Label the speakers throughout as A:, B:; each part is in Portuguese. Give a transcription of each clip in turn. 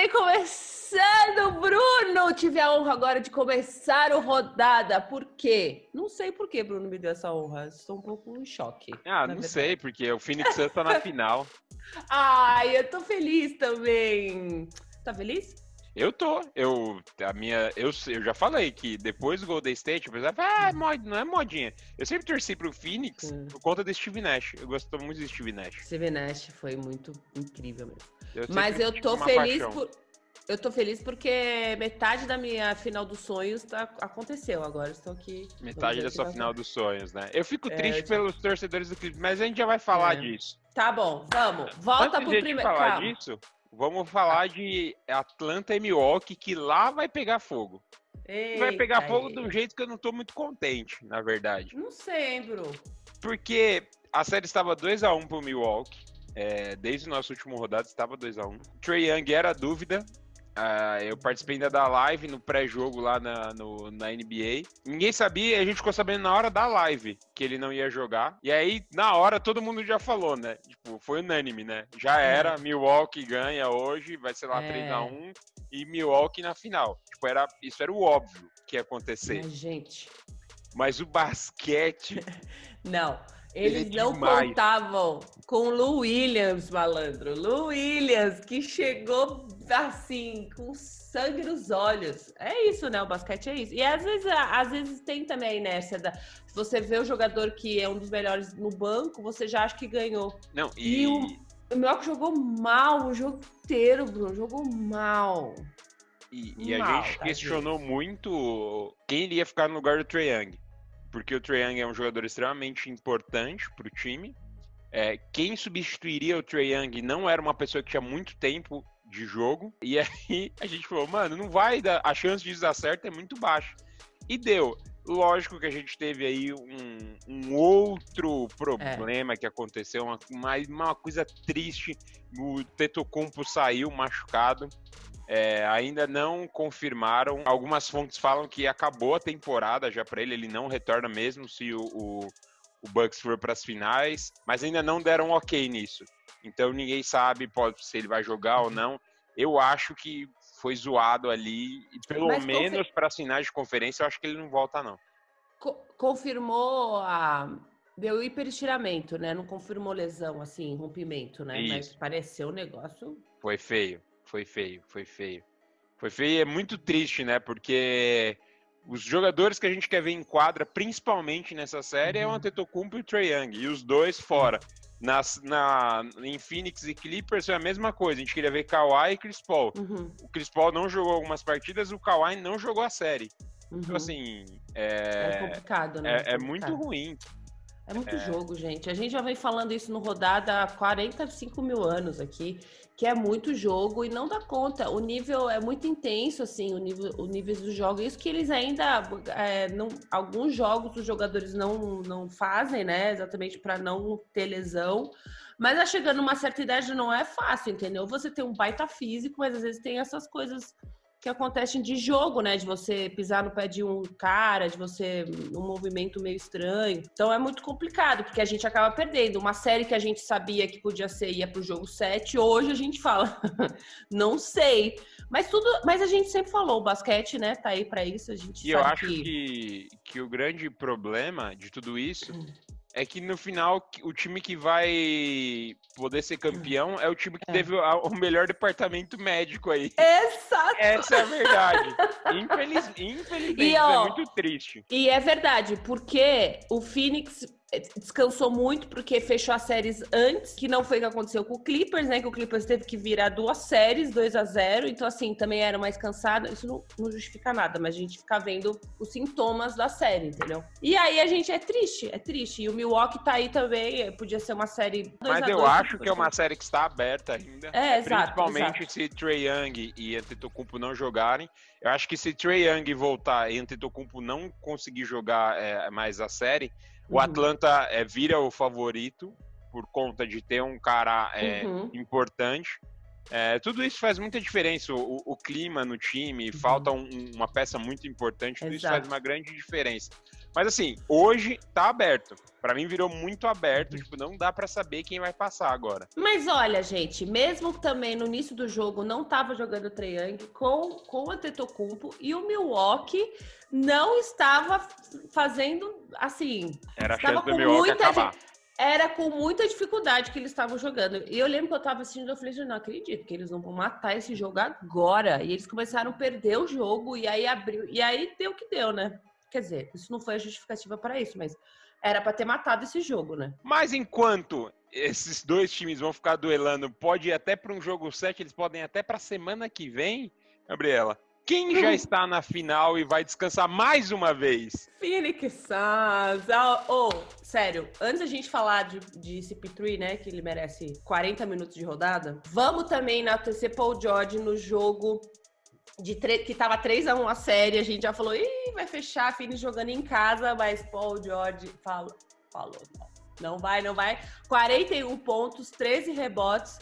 A: NBA começando, Bruno! Tive a honra agora de começar o rodada. Por quê? Não sei por que Bruno me deu essa honra. Estou um pouco em choque.
B: Ah, não verdade. sei, porque o Phoenix Suns tá na final.
A: Ai, eu tô feliz também. Tá feliz?
B: Eu tô. Eu, a minha, eu, eu já falei que depois do Golden State, pessoal fala, ah, mod, não é modinha. Eu sempre torci pro Phoenix hum. por conta do Steve Nash. Eu gosto muito do Steve Nash.
A: Steve Nash foi muito incrível mesmo. Eu Mas eu tô feliz por. Eu tô feliz porque metade da minha final dos sonhos tá, aconteceu. Agora estou aqui.
B: Metade da sua final dos sonhos, né? Eu fico é, triste pelos torcedores do Clippers, mas a gente já vai falar é. disso.
A: Tá bom, vamos. Volta Antes pro primeiro.
B: falar Calma. disso, vamos falar de Atlanta e Milwaukee, que lá vai pegar fogo. Eita, vai pegar fogo de um jeito que eu não tô muito contente, na verdade.
A: Não sei, Bru.
B: Porque a série estava 2 a 1 pro Milwaukee. É, desde o nosso último rodado estava 2 a 1 Trey Young era a dúvida. Uh, eu participei ainda da live no pré-jogo lá na, no, na NBA. Ninguém sabia, a gente ficou sabendo na hora da live que ele não ia jogar. E aí, na hora, todo mundo já falou, né? Tipo, foi unânime, né? Já era, Milwaukee ganha hoje, vai ser lá é. 3x1 e Milwaukee na final. Tipo, era, isso era o óbvio que ia acontecer.
A: Mas, gente.
B: Mas o basquete.
A: não. Eles é não contavam com o Lu Williams, malandro. Lu Williams, que chegou assim, com sangue nos olhos. É isso, né? O basquete é isso. E às vezes, às vezes tem também a inércia da. Se você vê o jogador que é um dos melhores no banco, você já acha que ganhou.
B: Não, e.
A: e o, o Mioca jogou mal o jogo inteiro, Bruno. Jogou mal.
B: E, e mal, a gente questionou muito quem iria ficar no lugar do Trae Young porque o Trae Young é um jogador extremamente importante para o time. É, quem substituiria o Trae Young não era uma pessoa que tinha muito tempo de jogo. E aí a gente falou, mano, não vai dar. A chance de dar certo é muito baixa. E deu. Lógico que a gente teve aí um, um outro problema é. que aconteceu, uma, uma, uma coisa triste. O Tetocumpo saiu machucado. É, ainda não confirmaram. Algumas fontes falam que acabou a temporada já para ele, ele não retorna mesmo se o, o, o Bucks for para as finais, mas ainda não deram ok nisso. Então ninguém sabe pode, se ele vai jogar ou não. Eu acho que foi zoado ali, e pelo mas menos confir... para as finais de conferência, eu acho que ele não volta, não.
A: Co confirmou a. Deu hiperestiramento, né? Não confirmou lesão, assim, rompimento, né? Isso. Mas pareceu um negócio.
B: Foi feio. Foi feio, foi feio. Foi feio e é muito triste, né? Porque os jogadores que a gente quer ver em quadra, principalmente nessa série, uhum. é o uhum. Antetokounmpo e o Trae Young. E os dois fora. Nas, na, em Phoenix e Clippers é a mesma coisa. A gente queria ver Kawhi e Chris Paul. Uhum. O Chris Paul não jogou algumas partidas, o Kawhi não jogou a série. Então, uhum. Então, assim. É,
A: é complicado, né?
B: É, é, é muito ruim.
A: É muito é. jogo, gente. A gente já vem falando isso no rodada há 45 mil anos aqui, que é muito jogo e não dá conta. O nível é muito intenso, assim, o nível, o nível do jogo. Isso que eles ainda, é, não, alguns jogos os jogadores não, não fazem, né? Exatamente para não ter lesão. Mas a chegando numa certa idade não é fácil, entendeu? Você tem um baita físico, mas às vezes tem essas coisas que acontecem de jogo, né? De você pisar no pé de um cara, de você um movimento meio estranho. Então é muito complicado, porque a gente acaba perdendo. Uma série que a gente sabia que podia ser ia pro jogo 7, hoje a gente fala, não sei. Mas tudo, mas a gente sempre falou, o basquete, né, tá aí para isso, a gente
B: E eu acho que... que... que o grande problema de tudo isso hum é que no final o time que vai poder ser campeão é o time que é. teve o melhor departamento médico aí.
A: Exato!
B: Essa é a verdade. Infeliz, infelizmente, e, ó, é muito triste.
A: E é verdade, porque o Phoenix descansou muito porque fechou as séries antes, que não foi o que aconteceu com o Clippers, né? Que o Clippers teve que virar duas séries, 2 a 0 Então, assim, também era mais cansado. Isso não, não, justifica nada, mas a gente fica vendo os sintomas da série, entendeu? E aí a gente é triste, é triste. E o Milwaukee tá aí também, podia ser uma série.
B: Mas eu acho que é uma série que está aberta ainda.
A: É, exato.
B: Principalmente
A: exato.
B: se Trey Young e Antetokounmpo não jogarem. Eu acho que se Trey Young voltar e Antetokounmpo não conseguir jogar é, mais a série, o uhum. Atlanta é, vira o favorito por conta de ter um cara é, uhum. importante. É, tudo isso faz muita diferença. O, o clima no time, uhum. falta um, uma peça muito importante, tudo Exato. isso faz uma grande diferença. Mas assim, hoje tá aberto. Para mim virou muito aberto, tipo, não dá para saber quem vai passar agora.
A: Mas olha, gente, mesmo também no início do jogo não tava jogando Triangle com com o Antetokounmpo e o Milwaukee não estava fazendo assim,
B: Era estava com muita acabar.
A: era com muita dificuldade que eles estavam jogando. E eu lembro que eu estava assistindo, eu falei, não acredito que eles não vão matar esse jogo agora. E eles começaram a perder o jogo e aí abriu, e aí deu o que deu, né? Quer dizer, isso não foi a justificativa para isso, mas era para ter matado esse jogo, né?
B: Mas enquanto esses dois times vão ficar duelando, pode ir até para um jogo 7, eles podem até para semana que vem, Gabriela. Quem já hum. está na final e vai descansar mais uma vez?
A: Phoenix Suns. Oh, oh, sério, antes da gente falar de, de CP3, né, que ele merece 40 minutos de rodada, vamos também na TC Paul George no jogo de que tava 3 a 1 a série, a gente já falou, ih, vai fechar, Phoenix jogando em casa, mas Paul George falou, falou, não. Vai, não vai. 41 pontos, 13 rebotes.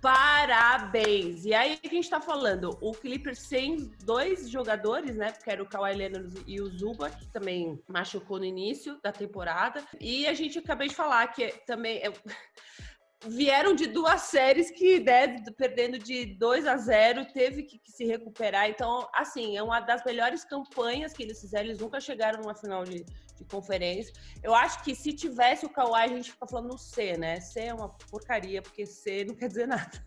A: Parabéns! E aí a gente tá falando, o Clippers sem dois jogadores, né? Porque era o Kawhi Leonard e o Zuba, que também machucou no início da temporada. E a gente acabei de falar que também vieram de duas séries que, né, perdendo de 2 a 0, teve que, que, se recuperar. Então, assim, é uma das melhores campanhas que eles fizeram. Eles nunca chegaram numa final de, de conferência. Eu acho que se tivesse o Kawhi, a gente fica falando C, né? C é uma porcaria, porque C não quer dizer nada.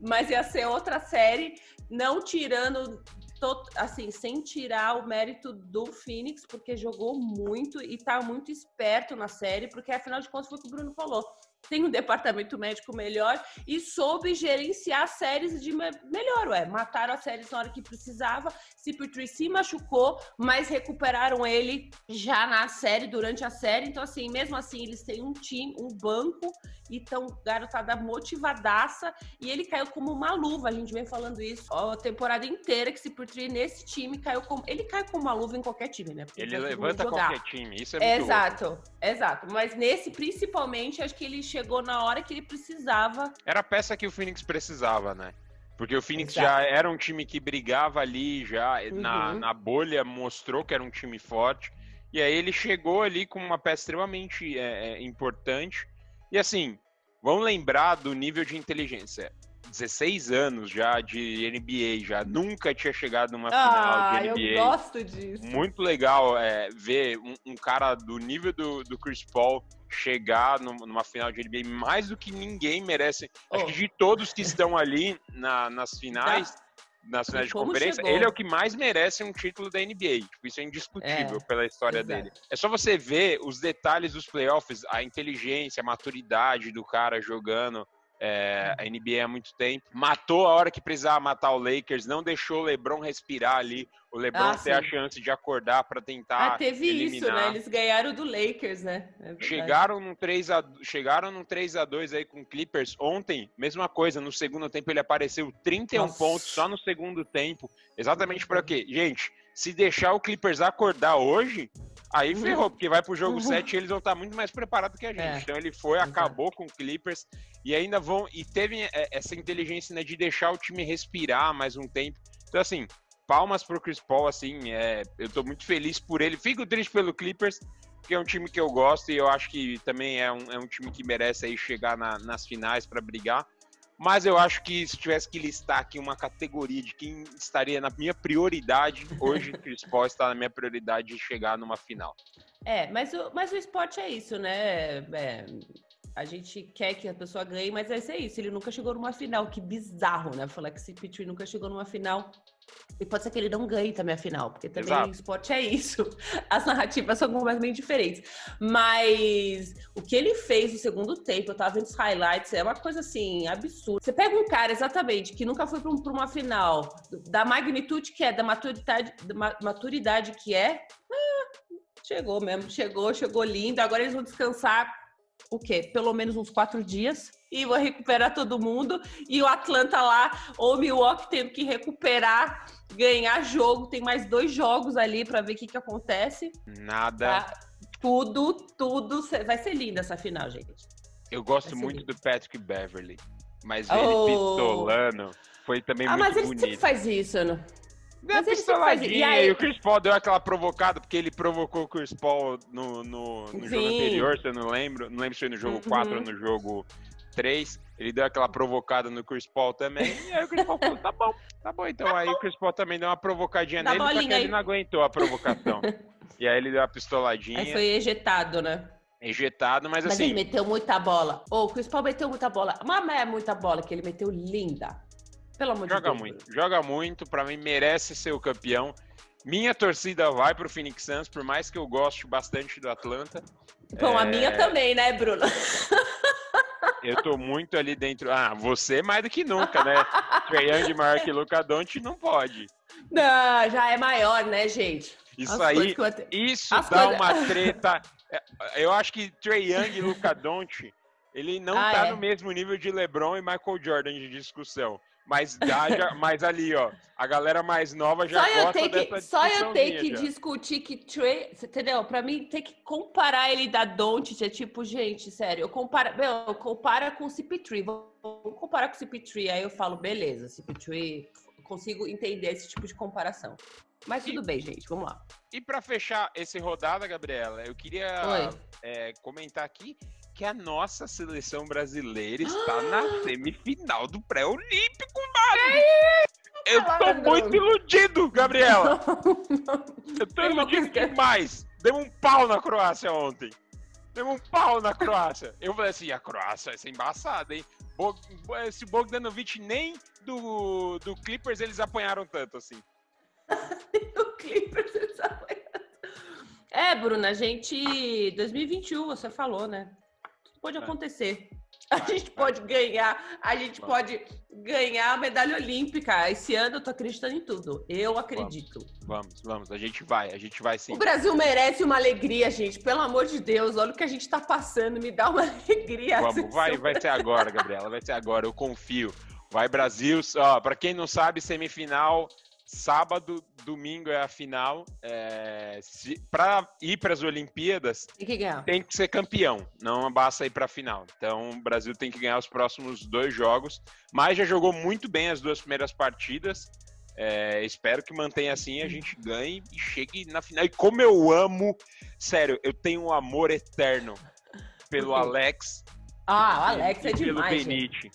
A: Mas ia ser outra série, não tirando assim, sem tirar o mérito do Phoenix, porque jogou muito e tá muito esperto na série, porque afinal de contas foi o que o Bruno falou tem um departamento médico melhor e soube gerenciar séries de melhor, ué. Mataram as séries na hora que precisava. CP3 se machucou, mas recuperaram ele já na série, durante a série. Então, assim, mesmo assim, eles têm um time, um banco e estão garotada motivadaça. E ele caiu como uma luva. A gente vem falando isso ó, a temporada inteira, que CP3 nesse time caiu como. Ele cai como uma luva em qualquer time, né?
B: Porque ele levanta qualquer time. Isso é muito
A: Exato, louco. exato. Mas nesse, principalmente, acho que ele chegou na hora que ele precisava.
B: Era a peça que o Phoenix precisava, né? Porque o Phoenix Exato. já era um time que brigava ali, já uhum. na, na bolha mostrou que era um time forte. E aí ele chegou ali com uma peça extremamente é, é importante. E assim, vamos lembrar do nível de inteligência. 16 anos já de NBA, já nunca tinha chegado numa ah, final de NBA.
A: Eu gosto disso.
B: Muito legal é, ver um, um, cara do nível do, do Chris Paul chegar numa final de NBA mais do que ninguém merece. Oh. Acho que de todos que estão ali na, nas finais. Da nas finais de conferência, chegou. ele é o que mais merece um título da NBA. Tipo, isso é indiscutível é, pela história exato. dele. É só você ver os detalhes dos playoffs, a inteligência, a maturidade do cara jogando é, a NBA há muito tempo. Matou a hora que precisava matar o Lakers, não deixou o LeBron respirar ali, o LeBron ah, ter sim. a chance de acordar para tentar. Ah,
A: teve eliminar. isso, né? Eles ganharam do Lakers, né?
B: É chegaram num 3 a chegaram num 3 a 2 aí com o Clippers ontem, mesma coisa, no segundo tempo ele apareceu 31 Nossa. pontos só no segundo tempo. Exatamente para quê? Gente, se deixar o Clippers acordar hoje, Aí ferrou, porque vai pro jogo uhum. 7 e eles vão estar muito mais preparados que a gente. É. Então ele foi, acabou com o Clippers e ainda vão. E teve é, essa inteligência né, de deixar o time respirar mais um tempo. Então, assim, palmas pro Chris Paul, assim, é, eu tô muito feliz por ele. Fico triste pelo Clippers, que é um time que eu gosto e eu acho que também é um, é um time que merece aí chegar na, nas finais para brigar. Mas eu acho que se tivesse que listar aqui uma categoria de quem estaria na minha prioridade, hoje Chris Paul está na minha prioridade de chegar numa final.
A: É, mas o, mas o esporte é isso, né? É, a gente quer que a pessoa ganhe, mas vai ser isso. Ele nunca chegou numa final. Que bizarro, né? Falar que esse Pitui nunca chegou numa final. E pode ser que ele não ganhe também a final, porque também Exato. esporte é isso. As narrativas são completamente diferentes. Mas o que ele fez no segundo tempo, eu tava vendo os highlights, é uma coisa assim, absurda. Você pega um cara, exatamente, que nunca foi para uma final, da magnitude que é, da maturidade, da maturidade que é, ah, chegou mesmo, chegou, chegou lindo. Agora eles vão descansar o quê? Pelo menos uns quatro dias e vou recuperar todo mundo. E o Atlanta lá, ou o Milwaukee tendo que recuperar, ganhar jogo. Tem mais dois jogos ali para ver o que, que acontece.
B: Nada. Tá?
A: Tudo, tudo. Vai ser linda essa final, gente.
B: Eu gosto muito do Patrick Beverly. Mas ele oh. pistolando foi também ah, muito bonito. Ah, mas ele sempre
A: faz isso, né?
B: Deu pistoladinha, e, aí... e o Chris Paul deu aquela provocada, porque ele provocou o Chris Paul no, no, no jogo anterior, se eu não lembro. Não lembro se foi no jogo uhum. 4 ou no jogo 3. Ele deu aquela provocada no Chris Paul também. E aí o Chris Paul falou: tá bom, tá bom. Então tá aí bom. o Chris Paul também deu uma provocadinha Dá nele, só que aí. ele não aguentou a provocação. e aí ele deu uma pistoladinha.
A: Aí foi ejetado, né?
B: Ejetado, mas,
A: mas
B: assim.
A: Mas ele meteu muita bola. Ô, oh, o Chris Paul meteu muita bola. Mas é muita bola que ele meteu linda. Pelo amor
B: joga
A: de Deus.
B: Joga muito, joga muito. Para mim, merece ser o campeão. Minha torcida vai pro Phoenix Suns, por mais que eu goste bastante do Atlanta.
A: Bom, é... a minha também, né, Bruno?
B: Eu tô muito ali dentro. Ah, você mais do que nunca, né? Trae Young maior que Luca Doncic não pode.
A: Não, já é maior, né, gente?
B: Isso As aí, eu... isso As dá coisas... uma treta. É, eu acho que Trae Young e Luca Doncic, ele não ah, tá é? no mesmo nível de LeBron e Michael Jordan de discussão. Mas, dá, já, mas ali, ó, a galera mais nova já só gosta eu
A: que, Só eu ter que já. discutir que Trey, entendeu? Pra mim, ter que comparar ele da Don't é tipo, gente, sério, eu comparo, meu, eu comparo com o CP3, vou comparar com o CP3, aí eu falo, beleza, CP3, consigo entender esse tipo de comparação. Mas tudo e, bem, gente, vamos lá.
B: E para fechar esse rodada, Gabriela, eu queria é, comentar aqui que a nossa seleção brasileira está na semifinal do pré-olímpico, mano! Eu tô muito iludido, Gabriela! Eu tô iludido demais! Deu um pau na Croácia ontem! Deu um pau na Croácia! Eu falei assim, a Croácia vai ser embaçada, hein? Esse Bogdanovic nem do, do Clippers eles apanharam tanto assim.
A: do Clippers eles apanharam. É, Bruna, a gente. 2021, você falou, né? Pode acontecer. A gente pode ganhar, a gente pode ganhar a medalha olímpica. Esse ano eu tô acreditando em tudo. Eu acredito.
B: Vamos, vamos, a gente vai, a gente vai sim.
A: O Brasil merece uma alegria, gente. Pelo amor de Deus, olha o que a gente tá passando, me dá uma alegria.
B: Vamos, vai, vai ser agora, Gabriela, vai ser agora, eu confio. Vai Brasil, ó, para quem não sabe, semifinal Sábado, domingo é a final. É, para ir para as Olimpíadas,
A: tem que, ganhar.
B: tem que ser campeão, não basta ir para a final. Então, o Brasil tem que ganhar os próximos dois jogos. Mas já jogou muito bem as duas primeiras partidas. É, espero que mantenha assim, a gente ganhe e chegue na final. E como eu amo, sério, eu tenho um amor eterno pelo Alex.
A: Ah, o Alex é demais.
B: Pelo Benite.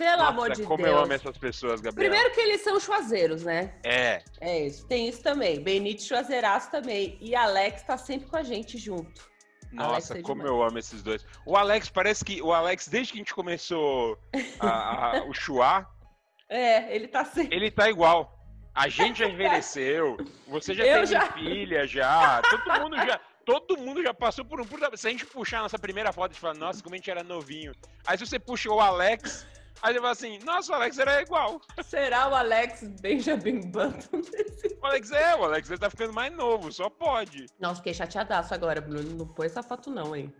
A: Pelo Nossa, amor de
B: como
A: Deus.
B: Como eu amo essas pessoas, Gabriel.
A: Primeiro que eles são chuazeiros, né?
B: É.
A: É isso. Tem isso também. Benito chuazeiraço também. E Alex tá sempre com a gente junto.
B: Nossa, é como eu amo esses dois. O Alex parece que. O Alex, desde que a gente começou a, a, o chuá.
A: É, ele tá sempre.
B: Ele tá igual. A gente já envelheceu. Você já eu teve já... filha já. Todo mundo já. Todo mundo já passou por um. Se a gente puxar a nossa primeira foto, a gente fala, nossa, como a gente era novinho. Aí se você puxa o Alex, Aí ele fala assim, nossa, o Alex era igual.
A: Será o Alex Benjamin Button?
B: O Alex é, o Alex ele tá ficando mais novo, só pode.
A: Nossa, fiquei chateadaço agora, Bruno. Não põe essa foto não, hein?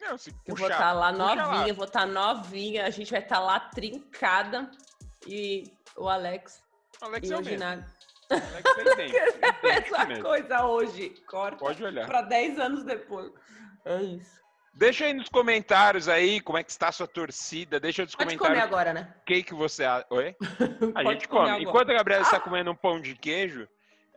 B: Não, se puxar,
A: eu vou estar tá lá novinha, vou estar tá novinha, a gente vai estar tá lá trincada e o Alex.
B: O Alex é o mesmo.
A: Essa coisa hoje, corta.
B: Pode olhar.
A: Pra 10 anos depois. É isso.
B: Deixa aí nos comentários aí como é que está a sua torcida. Deixa nos Pode comentários.
A: comer agora, né?
B: O que, que você acha? Oi? A gente come. Agora. Enquanto a Gabriela ah! está comendo um pão de queijo,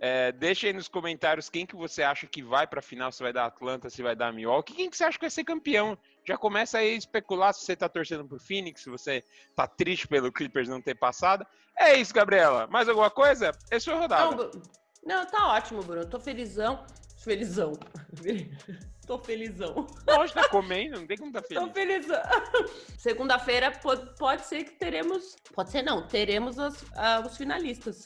B: é, deixa aí nos comentários quem que você acha que vai para a final, se vai dar Atlanta, se vai dar Milwaukee. Quem que você acha que vai ser campeão? Já começa aí a especular se você está torcendo pro Phoenix, se você está triste pelo Clippers não ter passado. É isso, Gabriela. Mais alguma coisa? Esse foi o rodado.
A: Não, não, tá ótimo, Bruno. Tô felizão. Felizão. Tô felizão.
B: Hoje tá comendo, não tem como tá feliz.
A: Tô felizão. Segunda-feira pode, pode ser que teremos. Pode ser não, teremos os, uh, os finalistas.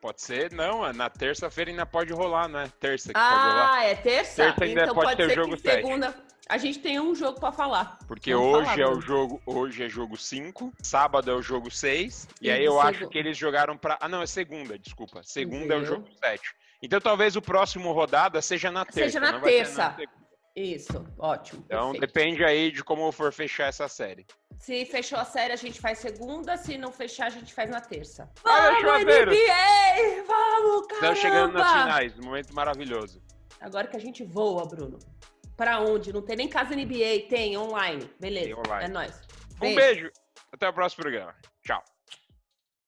B: Pode ser, não. Na terça-feira ainda pode rolar, né? Terça que
A: ah,
B: pode rolar.
A: Ah, é terça?
B: Terça ainda então pode, pode ter ser jogo que 7. segunda.
A: A gente tem um jogo para falar.
B: Porque Vamos hoje falar, é o jogo, hoje é jogo 5, sábado é o jogo 6, e, e aí eu acho que eles jogaram para Ah, não, é segunda, desculpa. Segunda Entendeu? é o jogo 7. Então talvez o próximo rodada seja na terça.
A: Seja na terça. Isso, ótimo.
B: Então perfeito. depende aí de como for fechar essa série.
A: Se fechou a série, a gente faz segunda. Se não fechar, a gente faz na terça.
B: Vamos,
A: NBA! Vamos, cara!
B: Estamos chegando nas finais, um momento maravilhoso.
A: Agora que a gente voa, Bruno. Pra onde? Não tem nem casa NBA, tem online. Beleza, tem online. é nóis.
B: Um beijo. Até o próximo programa. Tchau.